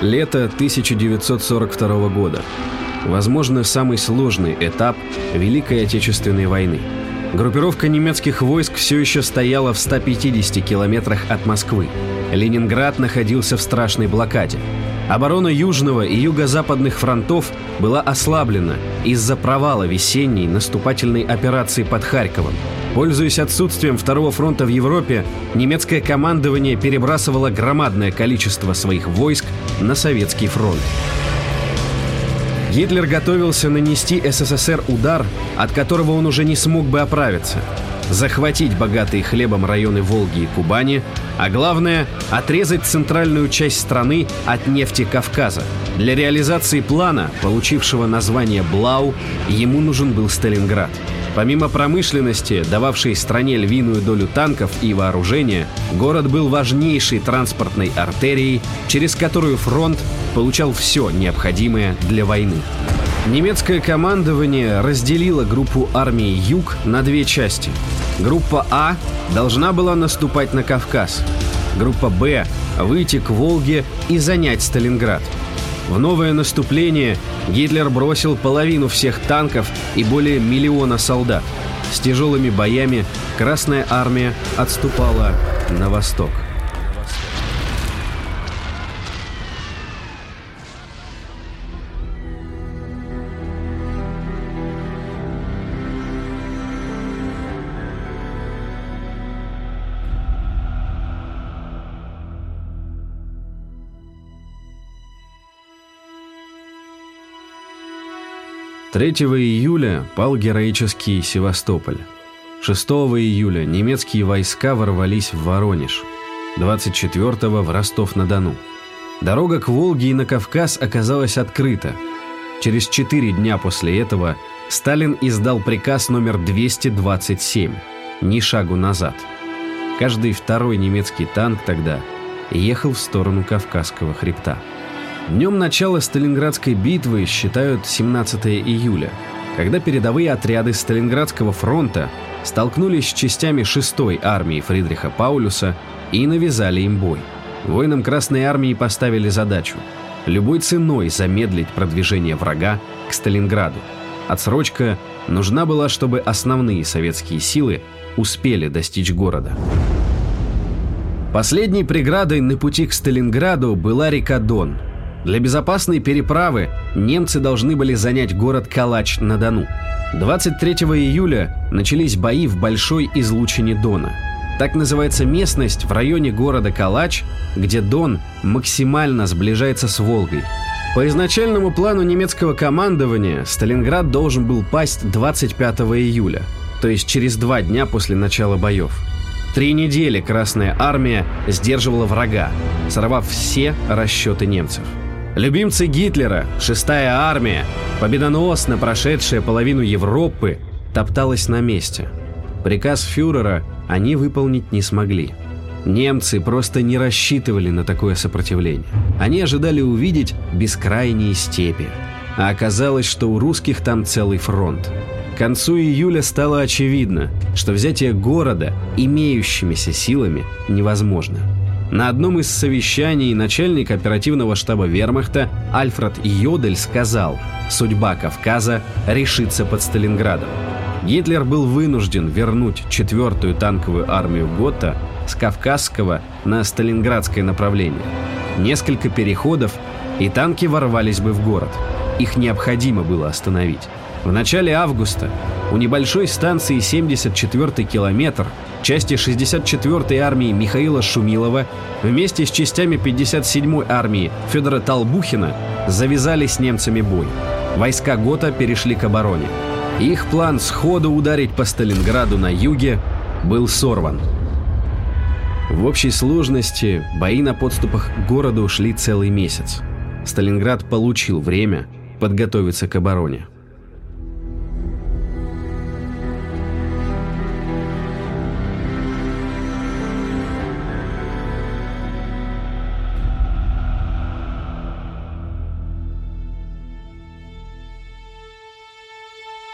Лето 1942 года. Возможно, самый сложный этап Великой Отечественной войны. Группировка немецких войск все еще стояла в 150 километрах от Москвы. Ленинград находился в страшной блокаде. Оборона Южного и Юго-Западных фронтов была ослаблена из-за провала весенней наступательной операции под Харьковом. Пользуясь отсутствием Второго фронта в Европе, немецкое командование перебрасывало громадное количество своих войск на Советский фронт. Гитлер готовился нанести СССР удар, от которого он уже не смог бы оправиться. Захватить богатые хлебом районы Волги и Кубани, а главное – отрезать центральную часть страны от нефти Кавказа. Для реализации плана, получившего название «Блау», ему нужен был Сталинград – Помимо промышленности, дававшей стране львиную долю танков и вооружения, город был важнейшей транспортной артерией, через которую фронт получал все необходимое для войны. Немецкое командование разделило группу армии «Юг» на две части. Группа А должна была наступать на Кавказ. Группа Б – выйти к Волге и занять Сталинград – в новое наступление Гитлер бросил половину всех танков и более миллиона солдат. С тяжелыми боями Красная Армия отступала на восток. Третьего июля пал героический Севастополь. 6 июля немецкие войска ворвались в Воронеж. 24-го в Ростов-на-Дону. Дорога к Волге и на Кавказ оказалась открыта. Через четыре дня после этого Сталин издал приказ номер 227 «Ни шагу назад». Каждый второй немецкий танк тогда ехал в сторону Кавказского хребта. Днем начала Сталинградской битвы считают 17 июля, когда передовые отряды Сталинградского фронта столкнулись с частями 6-й армии Фридриха Паулюса и навязали им бой. Воинам Красной армии поставили задачу любой ценой замедлить продвижение врага к Сталинграду. Отсрочка нужна была, чтобы основные советские силы успели достичь города. Последней преградой на пути к Сталинграду была река Дон – для безопасной переправы немцы должны были занять город Калач-на-Дону. 23 июля начались бои в Большой излучине Дона. Так называется местность в районе города Калач, где Дон максимально сближается с Волгой. По изначальному плану немецкого командования Сталинград должен был пасть 25 июля, то есть через два дня после начала боев. Три недели Красная Армия сдерживала врага, сорвав все расчеты немцев. Любимцы Гитлера, шестая армия, победоносно прошедшая половину Европы, топталась на месте. Приказ фюрера они выполнить не смогли. Немцы просто не рассчитывали на такое сопротивление. Они ожидали увидеть бескрайние степи. А оказалось, что у русских там целый фронт. К концу июля стало очевидно, что взятие города имеющимися силами невозможно. На одном из совещаний начальник оперативного штаба вермахта Альфред Йодель сказал, судьба Кавказа решится под Сталинградом. Гитлер был вынужден вернуть четвертую танковую армию Готта с Кавказского на Сталинградское направление. Несколько переходов, и танки ворвались бы в город. Их необходимо было остановить. В начале августа у небольшой станции 74-й километр части 64-й армии Михаила Шумилова вместе с частями 57-й армии Федора Толбухина завязали с немцами бой. Войска ГОТА перешли к обороне. Их план сходу ударить по Сталинграду на юге был сорван. В общей сложности бои на подступах к городу шли целый месяц. Сталинград получил время подготовиться к обороне.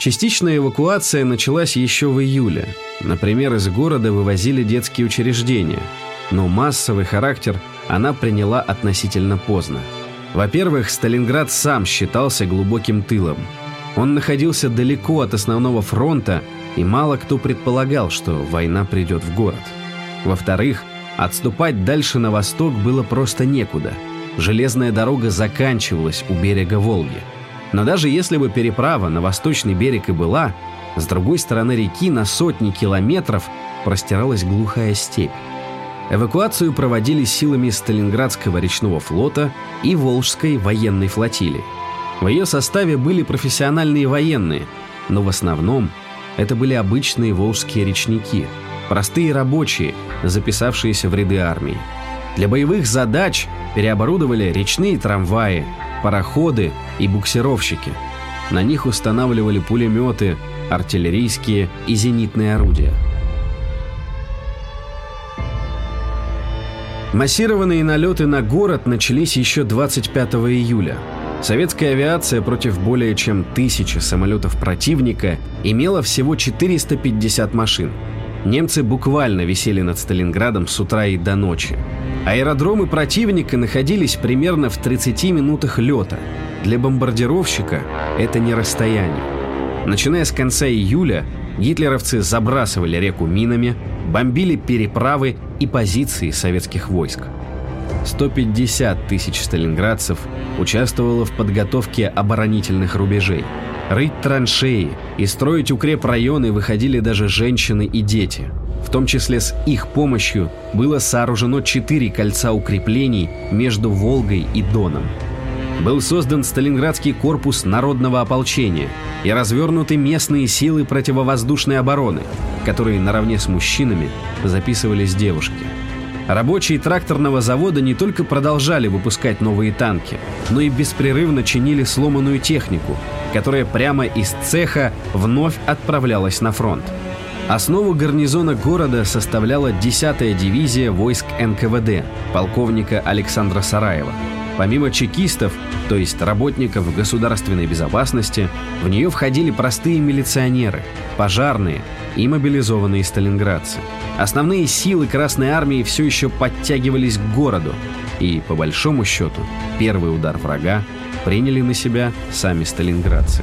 Частичная эвакуация началась еще в июле. Например, из города вывозили детские учреждения, но массовый характер она приняла относительно поздно. Во-первых, Сталинград сам считался глубоким тылом. Он находился далеко от основного фронта, и мало кто предполагал, что война придет в город. Во-вторых, отступать дальше на восток было просто некуда. Железная дорога заканчивалась у берега Волги. Но даже если бы переправа на восточный берег и была, с другой стороны реки на сотни километров простиралась глухая степь. Эвакуацию проводили силами Сталинградского речного флота и Волжской военной флотилии. В ее составе были профессиональные военные, но в основном это были обычные волжские речники, простые рабочие, записавшиеся в ряды армии. Для боевых задач переоборудовали речные трамваи, пароходы и буксировщики. На них устанавливали пулеметы, артиллерийские и зенитные орудия. Массированные налеты на город начались еще 25 июля. Советская авиация против более чем тысячи самолетов противника имела всего 450 машин. Немцы буквально висели над Сталинградом с утра и до ночи. Аэродромы противника находились примерно в 30 минутах лета. Для бомбардировщика это не расстояние. Начиная с конца июля, гитлеровцы забрасывали реку минами, бомбили переправы и позиции советских войск. 150 тысяч сталинградцев участвовало в подготовке оборонительных рубежей. Рыть траншеи и строить укрепрайоны выходили даже женщины и дети. В том числе с их помощью было сооружено четыре кольца укреплений между Волгой и Доном. Был создан Сталинградский корпус народного ополчения и развернуты местные силы противовоздушной обороны, которые наравне с мужчинами записывались девушки. Рабочие тракторного завода не только продолжали выпускать новые танки, но и беспрерывно чинили сломанную технику, которая прямо из цеха вновь отправлялась на фронт. Основу гарнизона города составляла 10-я дивизия войск НКВД полковника Александра Сараева. Помимо чекистов, то есть работников государственной безопасности, в нее входили простые милиционеры, пожарные и мобилизованные сталинградцы. Основные силы Красной Армии все еще подтягивались к городу, и, по большому счету, первый удар врага приняли на себя сами сталинградцы.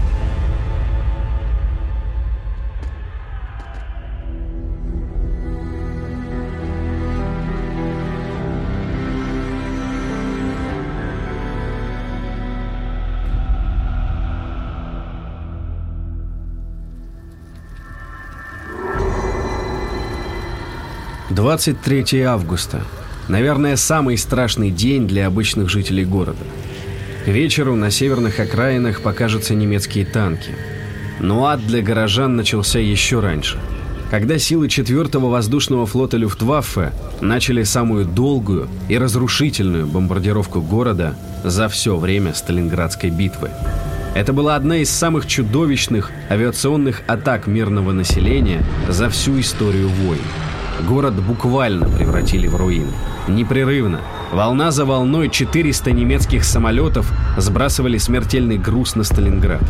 23 августа. Наверное, самый страшный день для обычных жителей города. К вечеру на северных окраинах покажутся немецкие танки. Но ад для горожан начался еще раньше. Когда силы 4-го воздушного флота Люфтваффе начали самую долгую и разрушительную бомбардировку города за все время Сталинградской битвы. Это была одна из самых чудовищных авиационных атак мирного населения за всю историю войн. Город буквально превратили в руины. Непрерывно, волна за волной 400 немецких самолетов сбрасывали смертельный груз на Сталинград.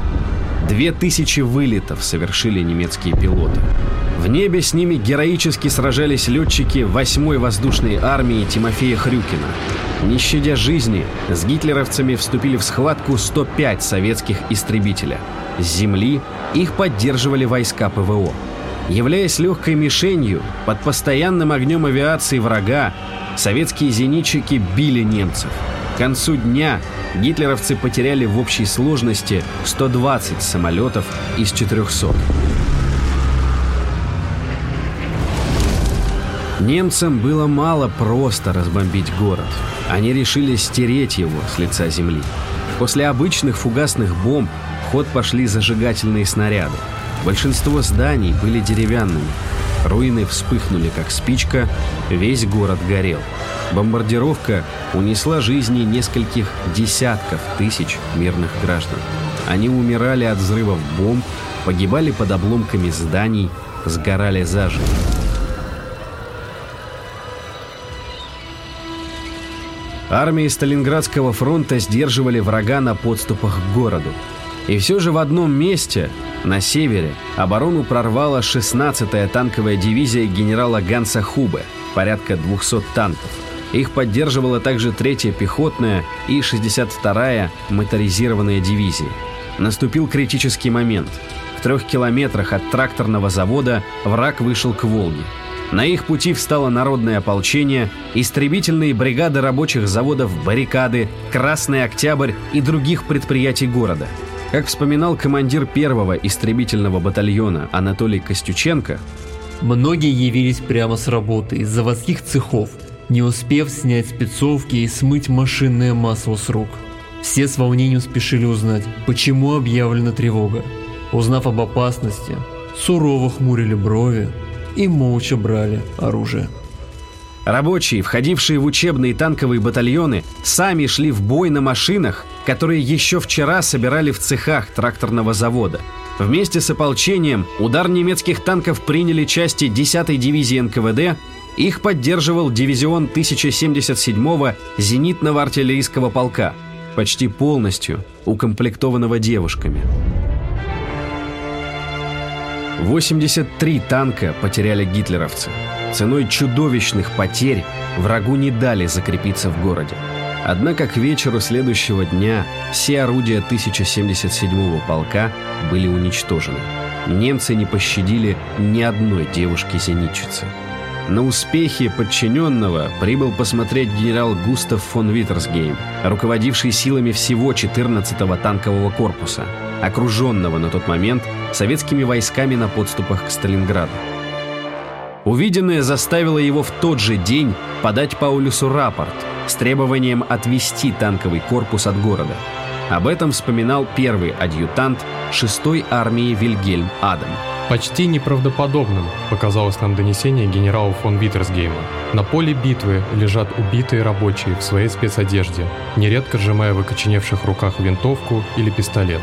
Две тысячи вылетов совершили немецкие пилоты. В небе с ними героически сражались летчики 8-й воздушной армии Тимофея Хрюкина. Не щадя жизни, с гитлеровцами вступили в схватку 105 советских истребителя. С земли их поддерживали войска ПВО. Являясь легкой мишенью, под постоянным огнем авиации врага, советские зенитчики били немцев. К концу дня гитлеровцы потеряли в общей сложности 120 самолетов из 400. Немцам было мало просто разбомбить город. Они решили стереть его с лица земли. После обычных фугасных бомб в ход пошли зажигательные снаряды. Большинство зданий были деревянными. Руины вспыхнули, как спичка, весь город горел. Бомбардировка унесла жизни нескольких десятков тысяч мирных граждан. Они умирали от взрывов бомб, погибали под обломками зданий, сгорали заживо. Армии Сталинградского фронта сдерживали врага на подступах к городу. И все же в одном месте, на севере, оборону прорвала 16-я танковая дивизия генерала Ганса Хубе, порядка 200 танков. Их поддерживала также 3-я пехотная и 62-я моторизированная дивизии. Наступил критический момент. В трех километрах от тракторного завода враг вышел к Волге. На их пути встало народное ополчение, истребительные бригады рабочих заводов «Баррикады», «Красный Октябрь» и других предприятий города. Как вспоминал командир первого истребительного батальона Анатолий Костюченко, Многие явились прямо с работы из заводских цехов, не успев снять спецовки и смыть машинное масло с рук. Все с волнением спешили узнать, почему объявлена тревога. Узнав об опасности, сурово хмурили брови и молча брали оружие. Рабочие, входившие в учебные танковые батальоны, сами шли в бой на машинах, которые еще вчера собирали в цехах тракторного завода. Вместе с ополчением удар немецких танков приняли части 10-й дивизии НКВД, их поддерживал дивизион 1077-го зенитного артиллерийского полка, почти полностью укомплектованного девушками. 83 танка потеряли гитлеровцы. Ценой чудовищных потерь врагу не дали закрепиться в городе. Однако к вечеру следующего дня все орудия 1077-го полка были уничтожены. Немцы не пощадили ни одной девушки-зенитчицы. На успехи подчиненного прибыл посмотреть генерал Густав фон Виттерсгейм, руководивший силами всего 14-го танкового корпуса, окруженного на тот момент советскими войсками на подступах к Сталинграду. Увиденное заставило его в тот же день подать Паулюсу рапорт с требованием отвести танковый корпус от города. Об этом вспоминал первый адъютант 6-й армии Вильгельм Адам. Почти неправдоподобным показалось нам донесение генерала фон Виттерсгейма. На поле битвы лежат убитые рабочие в своей спецодежде, нередко сжимая в окоченевших руках винтовку или пистолет.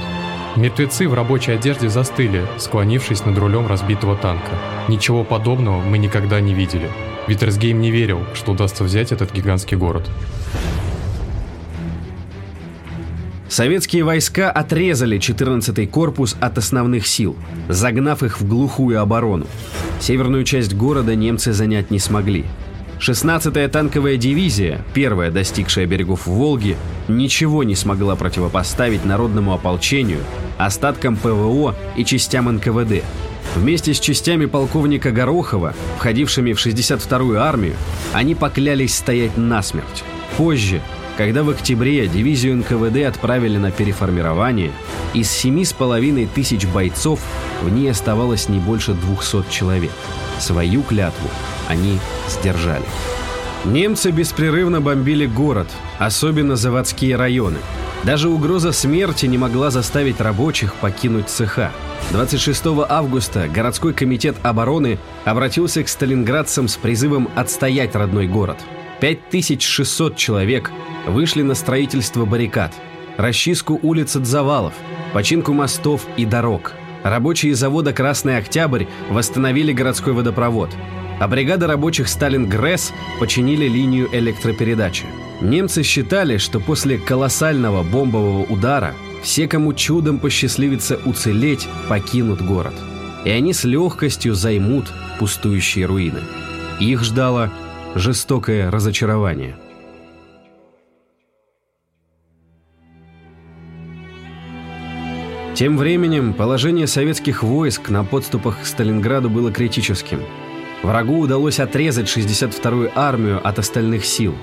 Мертвецы в рабочей одежде застыли, склонившись над рулем разбитого танка. Ничего подобного мы никогда не видели. Виттерсгейм не верил, что удастся взять этот гигантский город. Советские войска отрезали 14-й корпус от основных сил, загнав их в глухую оборону. Северную часть города немцы занять не смогли. 16-я танковая дивизия, первая достигшая берегов Волги, ничего не смогла противопоставить народному ополчению, остаткам ПВО и частям НКВД. Вместе с частями полковника Горохова, входившими в 62-ю армию, они поклялись стоять насмерть. Позже, когда в октябре дивизию НКВД отправили на переформирование, из 7,5 тысяч бойцов в ней оставалось не больше 200 человек. Свою клятву они сдержали. Немцы беспрерывно бомбили город, особенно заводские районы. Даже угроза смерти не могла заставить рабочих покинуть цеха. 26 августа городской комитет обороны обратился к сталинградцам с призывом отстоять родной город. 5600 человек вышли на строительство баррикад, расчистку улиц от завалов, починку мостов и дорог. Рабочие завода «Красный Октябрь» восстановили городской водопровод, а бригада рабочих «Сталингресс» починили линию электропередачи. Немцы считали, что после колоссального бомбового удара все, кому чудом посчастливится уцелеть, покинут город. И они с легкостью займут пустующие руины. Их ждало жестокое разочарование. Тем временем положение советских войск на подступах к Сталинграду было критическим. Врагу удалось отрезать 62-ю армию от остальных сил.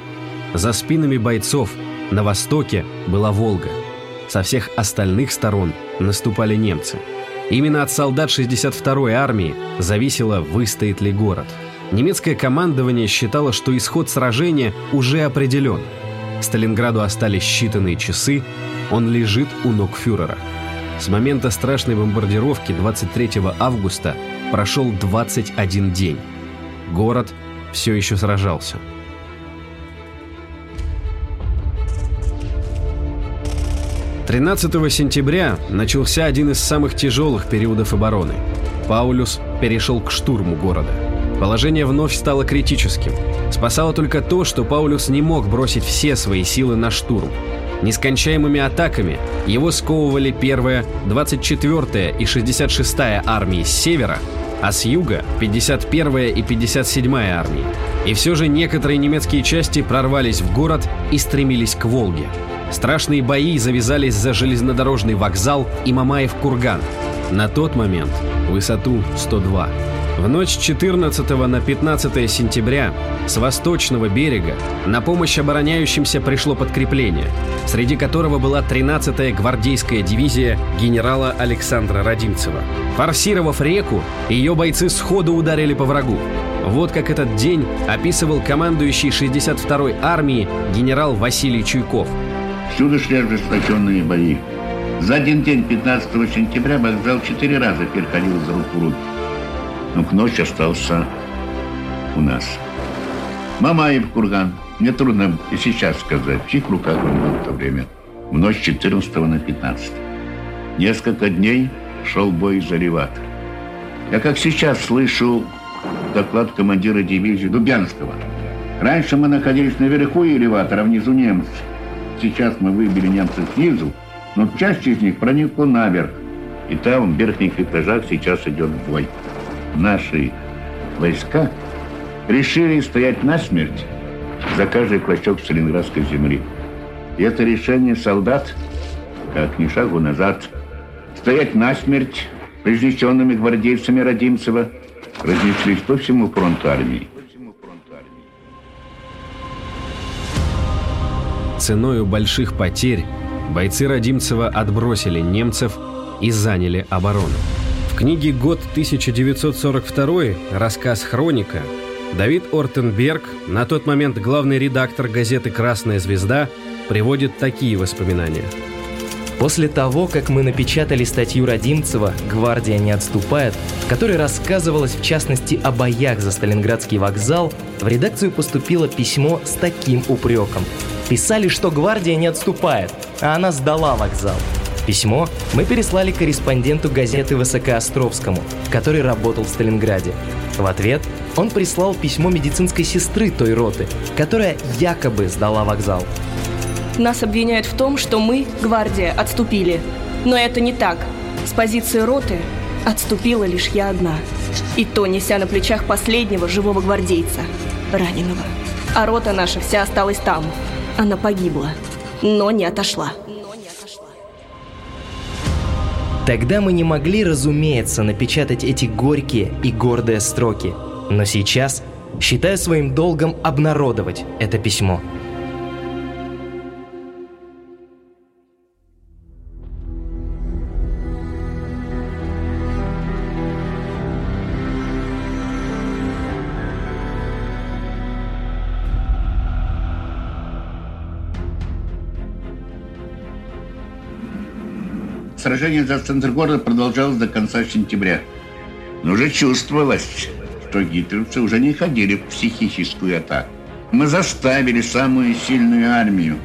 За спинами бойцов на востоке была Волга. Со всех остальных сторон наступали немцы. Именно от солдат 62-й армии зависело, выстоит ли город. Немецкое командование считало, что исход сражения уже определен. Сталинграду остались считанные часы, он лежит у ног фюрера. С момента страшной бомбардировки 23 августа прошел 21 день. Город все еще сражался. Тринадцатого сентября начался один из самых тяжелых периодов обороны. Паулюс перешел к штурму города. Положение вновь стало критическим. Спасало только то, что Паулюс не мог бросить все свои силы на штурм. Нескончаемыми атаками его сковывали 1-я, 24-я и 66-я армии с севера, а с юга 51-я и 57-я армии. И все же некоторые немецкие части прорвались в город и стремились к Волге. Страшные бои завязались за железнодорожный вокзал и Мамаев курган. На тот момент высоту 102. В ночь 14 на 15 сентября с восточного берега на помощь обороняющимся пришло подкрепление, среди которого была 13-я гвардейская дивизия генерала Александра Родимцева. Форсировав реку, ее бойцы сходу ударили по врагу. Вот как этот день описывал командующий 62-й армии генерал Василий Чуйков. Всюду шли ожесточенные бои. За один день, 15 сентября, вокзал четыре раза переходил за руку руки но к ночи остался у нас. Мамаев курган. Мне трудно и сейчас сказать, в чьих руках он был в то время. В ночь 14 на 15. Несколько дней шел бой за Реват. Я как сейчас слышу доклад командира дивизии Дубянского. Раньше мы находились наверху элеватора, внизу немцы. Сейчас мы выбили немцев снизу, но часть из них проникла наверх. И там, в верхних этажах, сейчас идет бой наши войска решили стоять насмерть за каждый клочок Сталинградской земли. И это решение солдат, как ни шагу назад, стоять насмерть произнесенными гвардейцами Родимцева, разнеслись по всему фронту армии. Ценою больших потерь бойцы Родимцева отбросили немцев и заняли оборону книге «Год 1942» рассказ «Хроника» Давид Ортенберг, на тот момент главный редактор газеты «Красная звезда», приводит такие воспоминания. После того, как мы напечатали статью Родимцева «Гвардия не отступает», в которой рассказывалось в частности о боях за Сталинградский вокзал, в редакцию поступило письмо с таким упреком. Писали, что гвардия не отступает, а она сдала вокзал. Письмо мы переслали корреспонденту газеты Высокоостровскому, который работал в Сталинграде. В ответ он прислал письмо медицинской сестры той роты, которая якобы сдала вокзал. Нас обвиняют в том, что мы, гвардия, отступили. Но это не так. С позиции роты отступила лишь я одна. И то, неся на плечах последнего живого гвардейца, раненого. А рота наша вся осталась там. Она погибла, но не отошла. Тогда мы не могли, разумеется, напечатать эти горькие и гордые строки. Но сейчас считаю своим долгом обнародовать это письмо – Сражение за центр города продолжалось до конца сентября. Но уже чувствовалось, что гитлерцы уже не ходили в психическую атаку. Мы заставили самую сильную армию,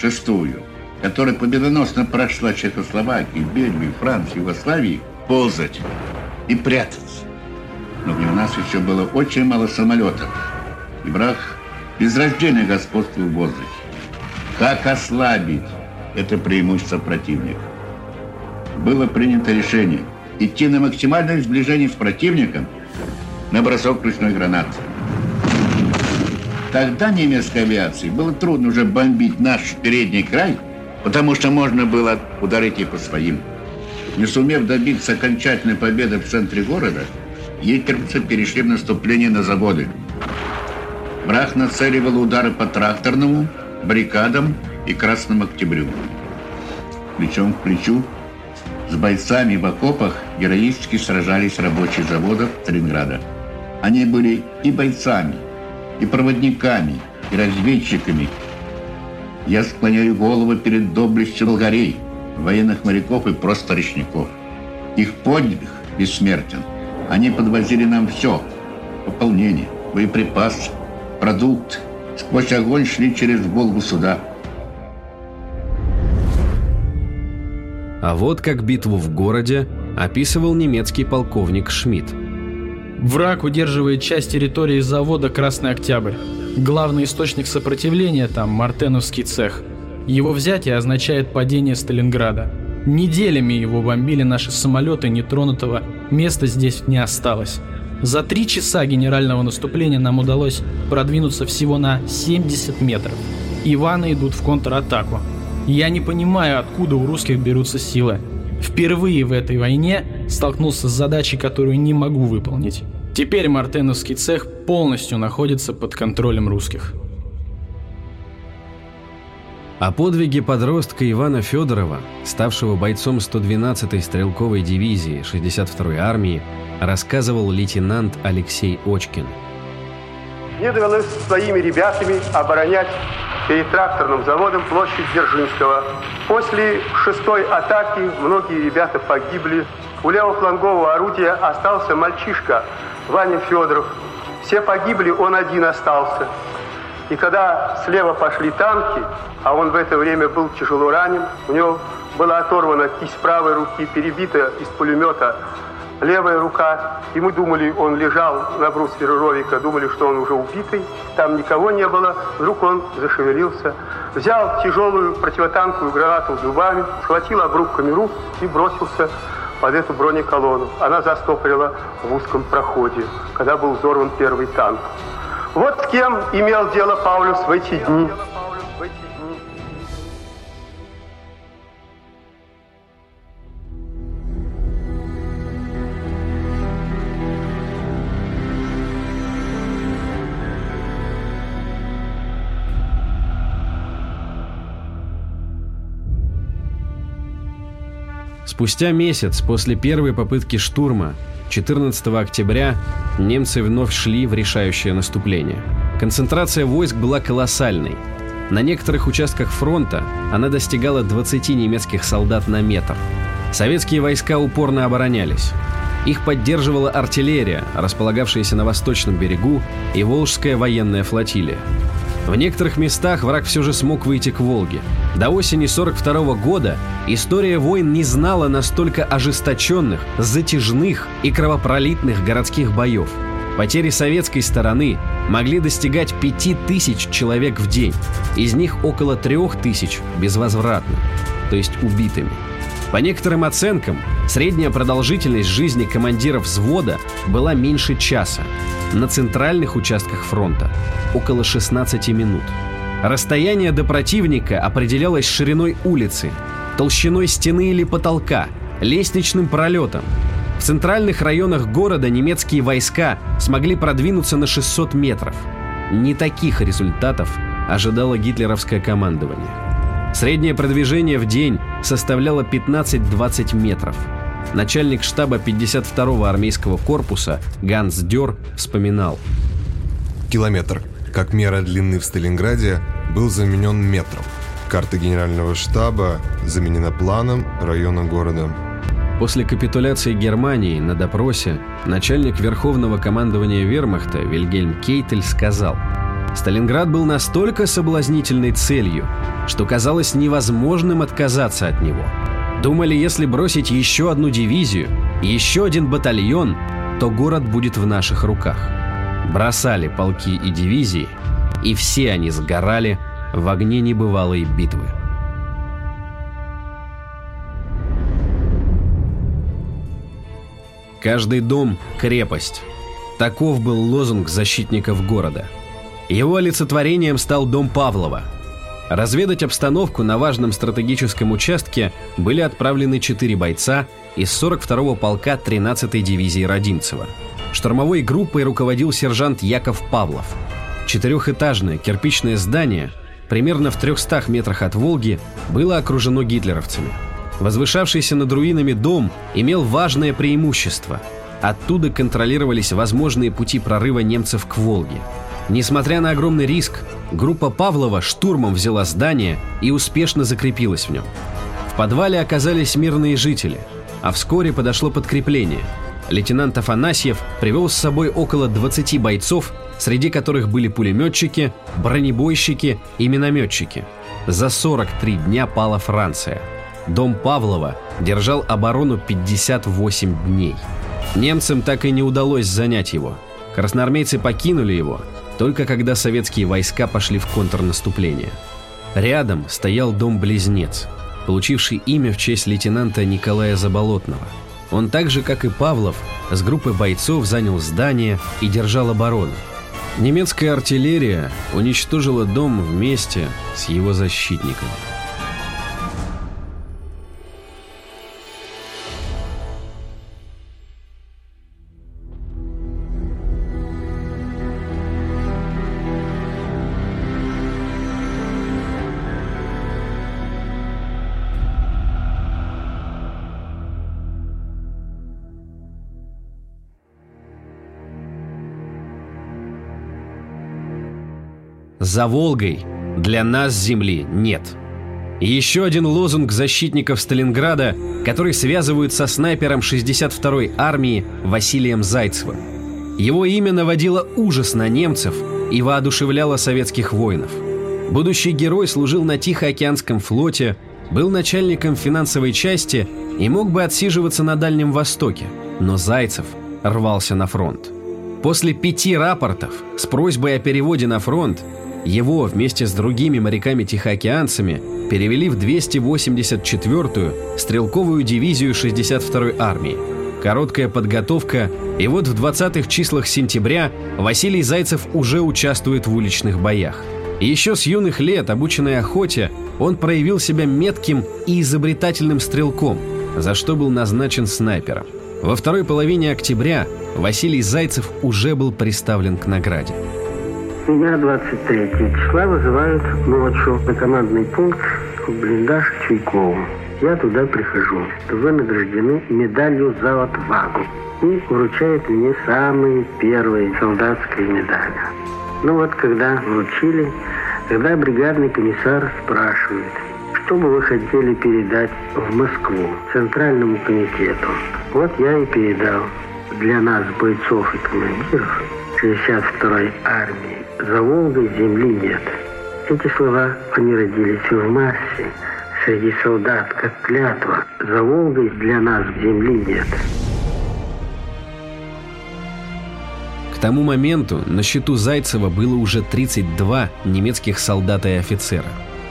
шестую, которая победоносно прошла Чехословакию, Бельгию, Францию, Югославию, ползать и прятаться. Но у нас еще было очень мало самолетов. И враг безраздельно господствовал в воздухе. Как ослабить это преимущество противника? Было принято решение идти на максимальное сближение с противником на бросок ручной гранаты. Тогда немецкой авиации было трудно уже бомбить наш передний край, потому что можно было ударить и по своим. Не сумев добиться окончательной победы в центре города, гитлеровцы перешли в наступление на заводы. Брах нацеливал удары по тракторному, баррикадам и Красному Октябрю. Плечом к плечу с бойцами в окопах героически сражались рабочие заводов Сталинграда. Они были и бойцами, и проводниками, и разведчиками. Я склоняю голову перед доблестью болгарей, военных моряков и просто речников. Их подвиг бессмертен. Они подвозили нам все. Пополнение, боеприпасы, продукт. Сквозь огонь шли через Волгу суда. А вот как битву в городе описывал немецкий полковник Шмидт. Враг удерживает часть территории завода «Красный Октябрь». Главный источник сопротивления там – Мартеновский цех. Его взятие означает падение Сталинграда. Неделями его бомбили наши самолеты, нетронутого места здесь не осталось. За три часа генерального наступления нам удалось продвинуться всего на 70 метров. Иваны идут в контратаку. Я не понимаю, откуда у русских берутся силы. Впервые в этой войне столкнулся с задачей, которую не могу выполнить. Теперь Мартеновский цех полностью находится под контролем русских. О подвиге подростка Ивана Федорова, ставшего бойцом 112-й стрелковой дивизии 62-й армии, рассказывал лейтенант Алексей Очкин. Мне довелось своими ребятами оборонять перед тракторным заводом площадь Дзержинского. После шестой атаки многие ребята погибли. У левофлангового орудия остался мальчишка Ваня Федоров. Все погибли, он один остался. И когда слева пошли танки, а он в это время был тяжело ранен, у него была оторвана кисть правой руки, перебита из пулемета левая рука. И мы думали, он лежал на брусвере Ровика, думали, что он уже убитый. Там никого не было. Вдруг он зашевелился. Взял тяжелую противотанковую гранату зубами, схватил обрубками рук и бросился под эту бронеколонну. Она застопорила в узком проходе, когда был взорван первый танк. Вот с кем имел дело Паулюс в эти дни. Спустя месяц после первой попытки штурма 14 октября немцы вновь шли в решающее наступление. Концентрация войск была колоссальной. На некоторых участках фронта она достигала 20 немецких солдат на метр. Советские войска упорно оборонялись. Их поддерживала артиллерия, располагавшаяся на восточном берегу, и Волжская военная флотилия. В некоторых местах враг все же смог выйти к Волге. До осени 42 года история войн не знала настолько ожесточенных, затяжных и кровопролитных городских боев. Потери советской стороны могли достигать 5000 человек в день, из них около 3000 безвозвратно, то есть убитыми. По некоторым оценкам, средняя продолжительность жизни командиров взвода была меньше часа, на центральных участках фронта – около 16 минут. Расстояние до противника определялось шириной улицы, толщиной стены или потолка, лестничным пролетом. В центральных районах города немецкие войска смогли продвинуться на 600 метров. Не таких результатов ожидало гитлеровское командование. Среднее продвижение в день составляло 15-20 метров – Начальник штаба 52-го армейского корпуса Ганс Дёр вспоминал. Километр, как мера длины в Сталинграде, был заменен метром. Карта генерального штаба заменена планом района города. После капитуляции Германии на допросе начальник Верховного командования Вермахта Вильгельм Кейтель сказал, «Сталинград был настолько соблазнительной целью, что казалось невозможным отказаться от него. Думали, если бросить еще одну дивизию, еще один батальон, то город будет в наших руках. Бросали полки и дивизии, и все они сгорали в огне небывалой битвы. Каждый дом – крепость. Таков был лозунг защитников города. Его олицетворением стал дом Павлова – Разведать обстановку на важном стратегическом участке были отправлены четыре бойца из 42-го полка 13-й дивизии Родимцева. Штурмовой группой руководил сержант Яков Павлов. Четырехэтажное кирпичное здание, примерно в 300 метрах от Волги, было окружено гитлеровцами. Возвышавшийся над руинами дом имел важное преимущество. Оттуда контролировались возможные пути прорыва немцев к Волге – Несмотря на огромный риск, группа Павлова штурмом взяла здание и успешно закрепилась в нем. В подвале оказались мирные жители, а вскоре подошло подкрепление. Лейтенант Афанасьев привел с собой около 20 бойцов, среди которых были пулеметчики, бронебойщики и минометчики. За 43 дня пала Франция. Дом Павлова держал оборону 58 дней. Немцам так и не удалось занять его. Красноармейцы покинули его, только когда советские войска пошли в контрнаступление. Рядом стоял дом-близнец, получивший имя в честь лейтенанта Николая Заболотного. Он так же, как и Павлов, с группой бойцов занял здание и держал оборону. Немецкая артиллерия уничтожила дом вместе с его защитниками. За Волгой для нас земли нет. Еще один лозунг защитников Сталинграда, который связывают со снайпером 62-й армии Василием Зайцевым. Его имя наводило ужас на немцев и воодушевляло советских воинов. Будущий герой служил на Тихоокеанском флоте, был начальником финансовой части и мог бы отсиживаться на Дальнем Востоке, но Зайцев рвался на фронт. После пяти рапортов с просьбой о переводе на фронт его вместе с другими моряками-тихоокеанцами перевели в 284-ю стрелковую дивизию 62-й армии. Короткая подготовка, и вот в 20-х числах сентября Василий Зайцев уже участвует в уличных боях. Еще с юных лет, обученной охоте, он проявил себя метким и изобретательным стрелком, за что был назначен снайпером. Во второй половине октября Василий Зайцев уже был представлен к награде. Меня 23 числа вызывают ночью на командный пункт в блиндаж Чайкову. Я туда прихожу. Вы награждены медалью за отвагу. И вручают мне самые первые солдатские медали. Ну вот, когда вручили, тогда бригадный комиссар спрашивает, что бы вы хотели передать в Москву, Центральному комитету. Вот я и передал для нас, бойцов и командиров 62-й армии, за Волгой земли нет. Эти слова, они родились в массе, среди солдат, как клятва. За Волгой для нас земли нет. К тому моменту на счету Зайцева было уже 32 немецких солдата и офицера.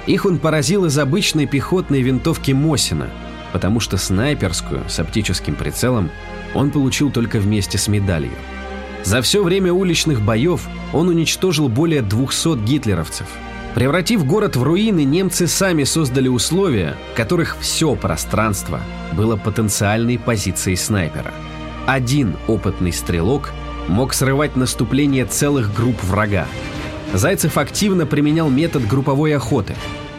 Их он поразил из обычной пехотной винтовки Мосина, потому что снайперскую с оптическим прицелом он получил только вместе с медалью. За все время уличных боев он уничтожил более 200 гитлеровцев. Превратив город в руины, немцы сами создали условия, в которых все пространство было потенциальной позицией снайпера. Один опытный стрелок мог срывать наступление целых групп врага. Зайцев активно применял метод групповой охоты.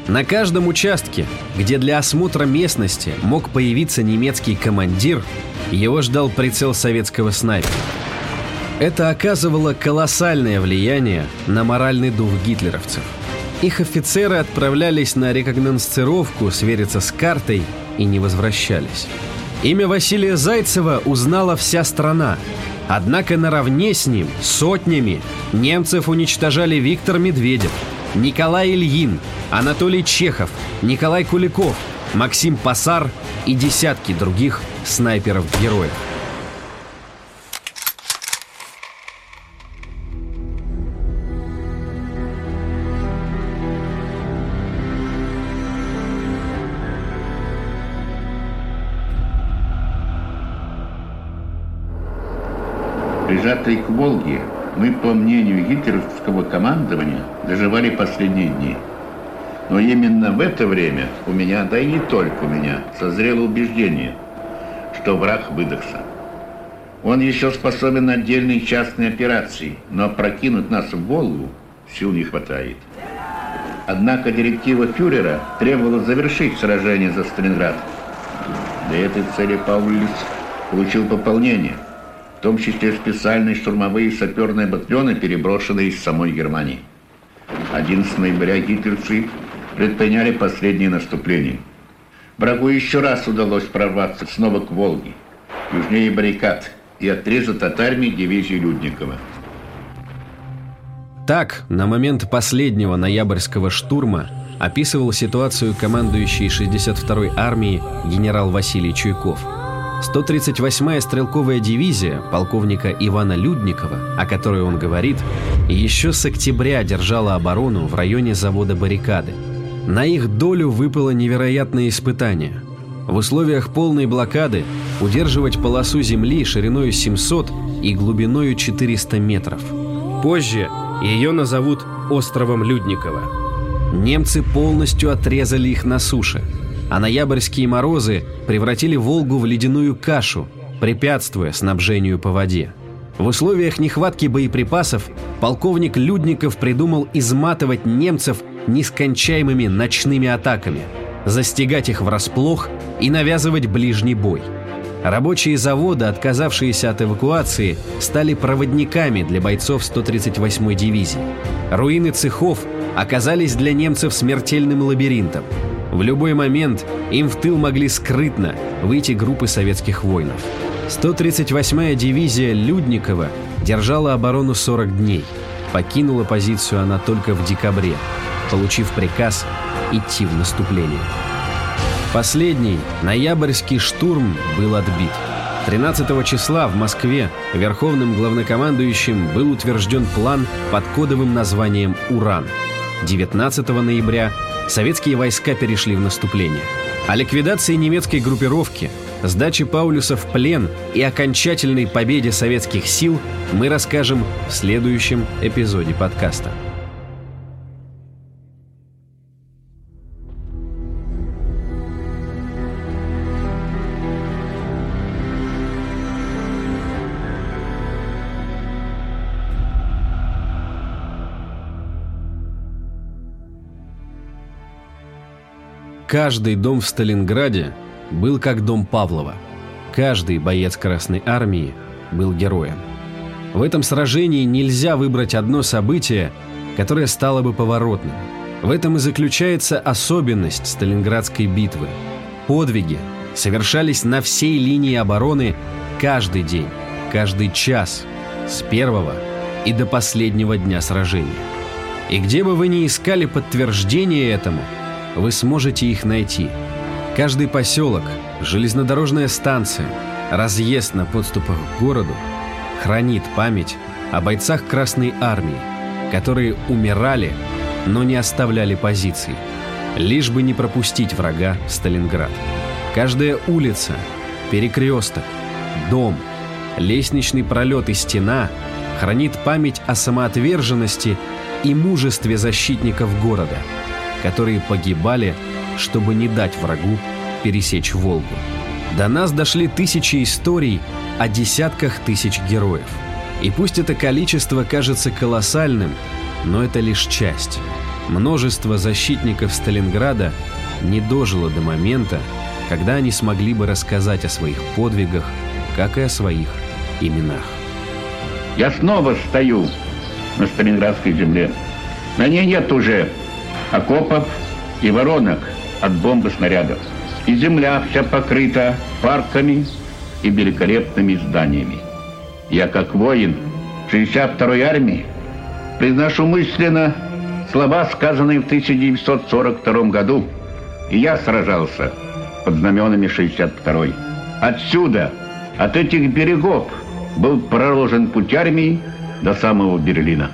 На каждом участке, где для осмотра местности мог появиться немецкий командир, его ждал прицел советского снайпера. Это оказывало колоссальное влияние на моральный дух гитлеровцев. Их офицеры отправлялись на рекогносцировку свериться с картой и не возвращались. Имя Василия Зайцева узнала вся страна. Однако наравне с ним, сотнями, немцев уничтожали Виктор Медведев, Николай Ильин, Анатолий Чехов, Николай Куликов, Максим Пасар и десятки других снайперов-героев. Прижатые к Волге, мы, по мнению гитлеровского командования, доживали последние дни. Но именно в это время у меня, да и не только у меня, созрело убеждение, что враг выдохся. Он еще способен на отдельные частные операции, но прокинуть нас в Волгу сил не хватает. Однако директива фюрера требовала завершить сражение за Сталинград. Для этой цели Паулюс получил пополнение – в том числе специальные штурмовые саперные батальоны, переброшенные из самой Германии. 11 ноября гитлерцы предприняли последнее наступление. Врагу еще раз удалось прорваться снова к Волге, южнее баррикад, и отрезать от армии дивизию Людникова. Так, на момент последнего ноябрьского штурма описывал ситуацию командующий 62-й армией генерал Василий Чуйков – 138-я стрелковая дивизия полковника Ивана Людникова, о которой он говорит, еще с октября держала оборону в районе завода «Баррикады». На их долю выпало невероятное испытание. В условиях полной блокады удерживать полосу земли шириной 700 и глубиной 400 метров. Позже ее назовут островом Людникова. Немцы полностью отрезали их на суше, а ноябрьские морозы превратили Волгу в ледяную кашу, препятствуя снабжению по воде. В условиях нехватки боеприпасов полковник Людников придумал изматывать немцев нескончаемыми ночными атаками, застигать их врасплох и навязывать ближний бой. Рабочие завода, отказавшиеся от эвакуации, стали проводниками для бойцов 138-й дивизии. Руины цехов оказались для немцев смертельным лабиринтом. В любой момент им в тыл могли скрытно выйти группы советских воинов. 138-я дивизия Людникова держала оборону 40 дней. Покинула позицию она только в декабре, получив приказ идти в наступление. Последний, ноябрьский штурм был отбит. 13 числа в Москве верховным главнокомандующим был утвержден план под кодовым названием «Уран». 19 ноября советские войска перешли в наступление. О ликвидации немецкой группировки, сдаче Паулюса в плен и окончательной победе советских сил мы расскажем в следующем эпизоде подкаста. Каждый дом в Сталинграде был как дом Павлова. Каждый боец Красной Армии был героем. В этом сражении нельзя выбрать одно событие, которое стало бы поворотным. В этом и заключается особенность Сталинградской битвы. Подвиги совершались на всей линии обороны каждый день, каждый час, с первого и до последнего дня сражения. И где бы вы ни искали подтверждение этому – вы сможете их найти. Каждый поселок, железнодорожная станция, разъезд на подступах к городу хранит память о бойцах Красной Армии, которые умирали, но не оставляли позиций, лишь бы не пропустить врага в Сталинград. Каждая улица, перекресток, дом, лестничный пролет и стена хранит память о самоотверженности и мужестве защитников города – которые погибали, чтобы не дать врагу пересечь Волгу. До нас дошли тысячи историй о десятках тысяч героев. И пусть это количество кажется колоссальным, но это лишь часть. Множество защитников Сталинграда не дожило до момента, когда они смогли бы рассказать о своих подвигах, как и о своих именах. Я снова стою на Сталинградской земле. На ней нет уже окопов и воронок от бомбы снарядов. И земля вся покрыта парками и великолепными зданиями. Я, как воин 62-й армии, произношу мысленно слова, сказанные в 1942 году. И я сражался под знаменами 62-й. Отсюда, от этих берегов, был проложен путь армии до самого Берлина.